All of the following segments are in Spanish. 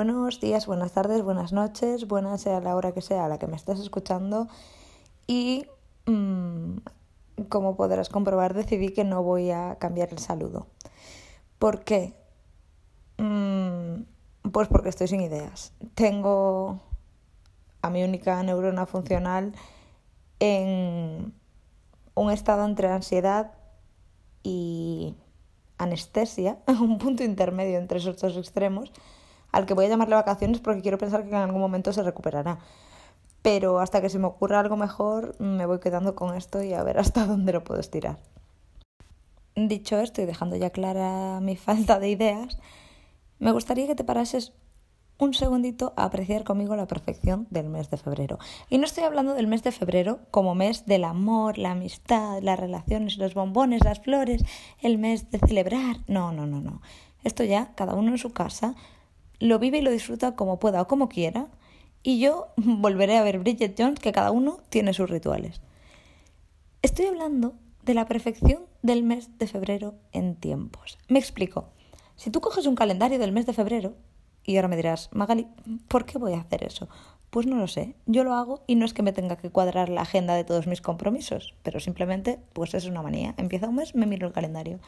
buenos días, buenas tardes, buenas noches, buena sea la hora que sea a la que me estés escuchando. Y mmm, como podrás comprobar, decidí que no voy a cambiar el saludo. ¿Por qué? Mm, pues porque estoy sin ideas. Tengo a mi única neurona funcional en un estado entre ansiedad y anestesia, un punto intermedio entre esos dos extremos, al que voy a llamarle vacaciones porque quiero pensar que en algún momento se recuperará. Pero hasta que se me ocurra algo mejor, me voy quedando con esto y a ver hasta dónde lo puedo estirar. Dicho esto y dejando ya clara mi falta de ideas, me gustaría que te parases un segundito a apreciar conmigo la perfección del mes de febrero. Y no estoy hablando del mes de febrero como mes del amor, la amistad, las relaciones, los bombones, las flores, el mes de celebrar. No, no, no, no. Esto ya cada uno en su casa lo vive y lo disfruta como pueda o como quiera. Y yo volveré a ver Bridget Jones, que cada uno tiene sus rituales. Estoy hablando de la perfección del mes de febrero en tiempos. Me explico. Si tú coges un calendario del mes de febrero, y ahora me dirás, Magali, ¿por qué voy a hacer eso? Pues no lo sé, yo lo hago y no es que me tenga que cuadrar la agenda de todos mis compromisos, pero simplemente, pues es una manía. Empieza un mes, me miro el calendario.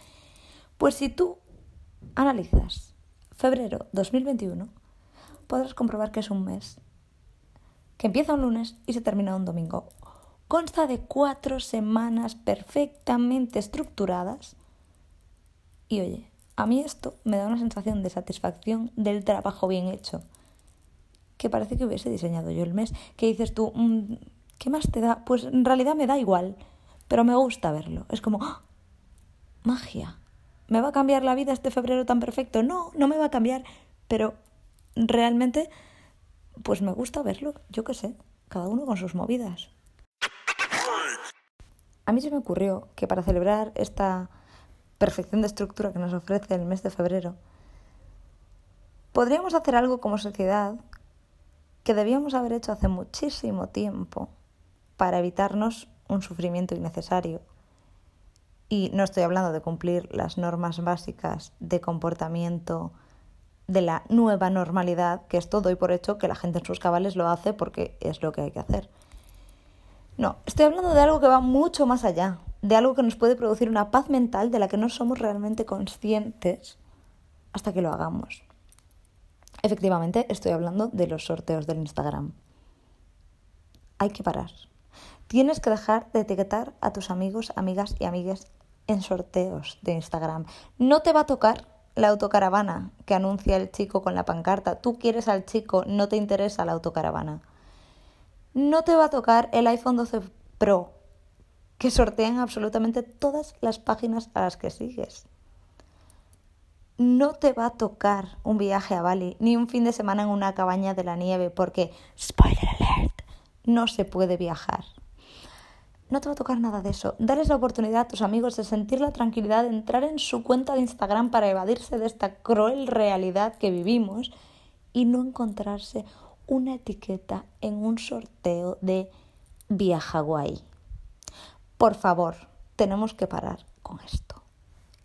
Pues si tú analizas febrero 2021, podrás comprobar que es un mes que empieza un lunes y se termina un domingo. Consta de cuatro semanas perfectamente estructuradas. Y oye, a mí esto me da una sensación de satisfacción del trabajo bien hecho, que parece que hubiese diseñado yo el mes. Que dices tú, mm, ¿qué más te da? Pues en realidad me da igual, pero me gusta verlo. Es como, ¡ah! magia. ¿Me va a cambiar la vida este febrero tan perfecto? No, no me va a cambiar, pero realmente, pues me gusta verlo, yo qué sé, cada uno con sus movidas. A mí se me ocurrió que para celebrar esta perfección de estructura que nos ofrece el mes de febrero, podríamos hacer algo como sociedad que debíamos haber hecho hace muchísimo tiempo para evitarnos un sufrimiento innecesario. Y no estoy hablando de cumplir las normas básicas de comportamiento de la nueva normalidad, que esto doy por hecho que la gente en sus cabales lo hace porque es lo que hay que hacer. No, estoy hablando de algo que va mucho más allá, de algo que nos puede producir una paz mental de la que no somos realmente conscientes hasta que lo hagamos. Efectivamente, estoy hablando de los sorteos del Instagram. Hay que parar. Tienes que dejar de etiquetar a tus amigos, amigas y amigues en sorteos de Instagram. No te va a tocar la autocaravana que anuncia el chico con la pancarta. Tú quieres al chico, no te interesa la autocaravana. No te va a tocar el iPhone 12 Pro que sortean absolutamente todas las páginas a las que sigues. No te va a tocar un viaje a Bali ni un fin de semana en una cabaña de la nieve porque, spoiler alert, no se puede viajar. No te va a tocar nada de eso. Darles la oportunidad a tus amigos de sentir la tranquilidad de entrar en su cuenta de Instagram para evadirse de esta cruel realidad que vivimos y no encontrarse una etiqueta en un sorteo de Viajaguay. Por favor, tenemos que parar con esto.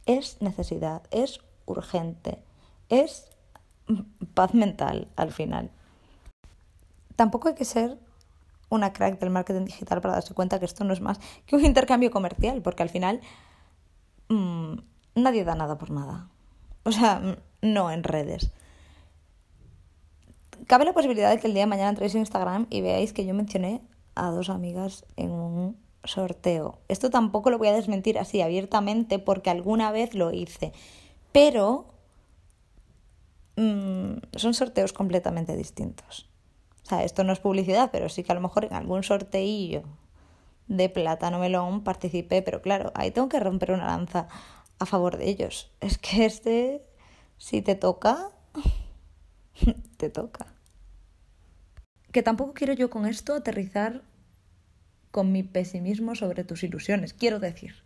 Es necesidad, es urgente, es paz mental al final. Tampoco hay que ser una crack del marketing digital para darse cuenta que esto no es más que un intercambio comercial, porque al final mmm, nadie da nada por nada. O sea, no en redes. Cabe la posibilidad de que el día de mañana entréis en Instagram y veáis que yo mencioné a dos amigas en un sorteo. Esto tampoco lo voy a desmentir así abiertamente porque alguna vez lo hice. Pero mmm, son sorteos completamente distintos. O sea, esto no es publicidad, pero sí que a lo mejor en algún sorteillo de plátano melón participé, pero claro, ahí tengo que romper una lanza a favor de ellos. Es que este, si te toca, te toca. Que tampoco quiero yo con esto aterrizar con mi pesimismo sobre tus ilusiones. Quiero decir,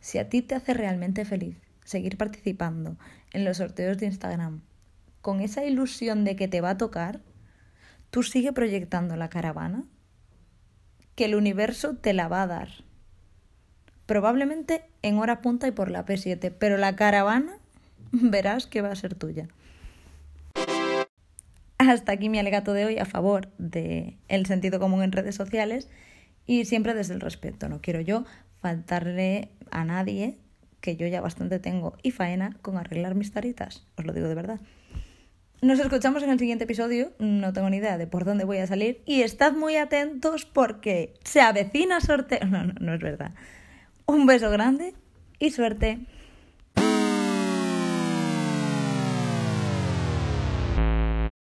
si a ti te hace realmente feliz seguir participando en los sorteos de Instagram con esa ilusión de que te va a tocar, tú sigue proyectando la caravana, que el universo te la va a dar. Probablemente en hora punta y por la P7, pero la caravana verás que va a ser tuya. Hasta aquí mi alegato de hoy a favor del el sentido común en redes sociales y siempre desde el respeto. No quiero yo faltarle a nadie, que yo ya bastante tengo, y faena con arreglar mis taritas. Os lo digo de verdad. Nos escuchamos en el siguiente episodio, no tengo ni idea de por dónde voy a salir y estad muy atentos porque se avecina sorteo. No, no, no es verdad. Un beso grande y suerte.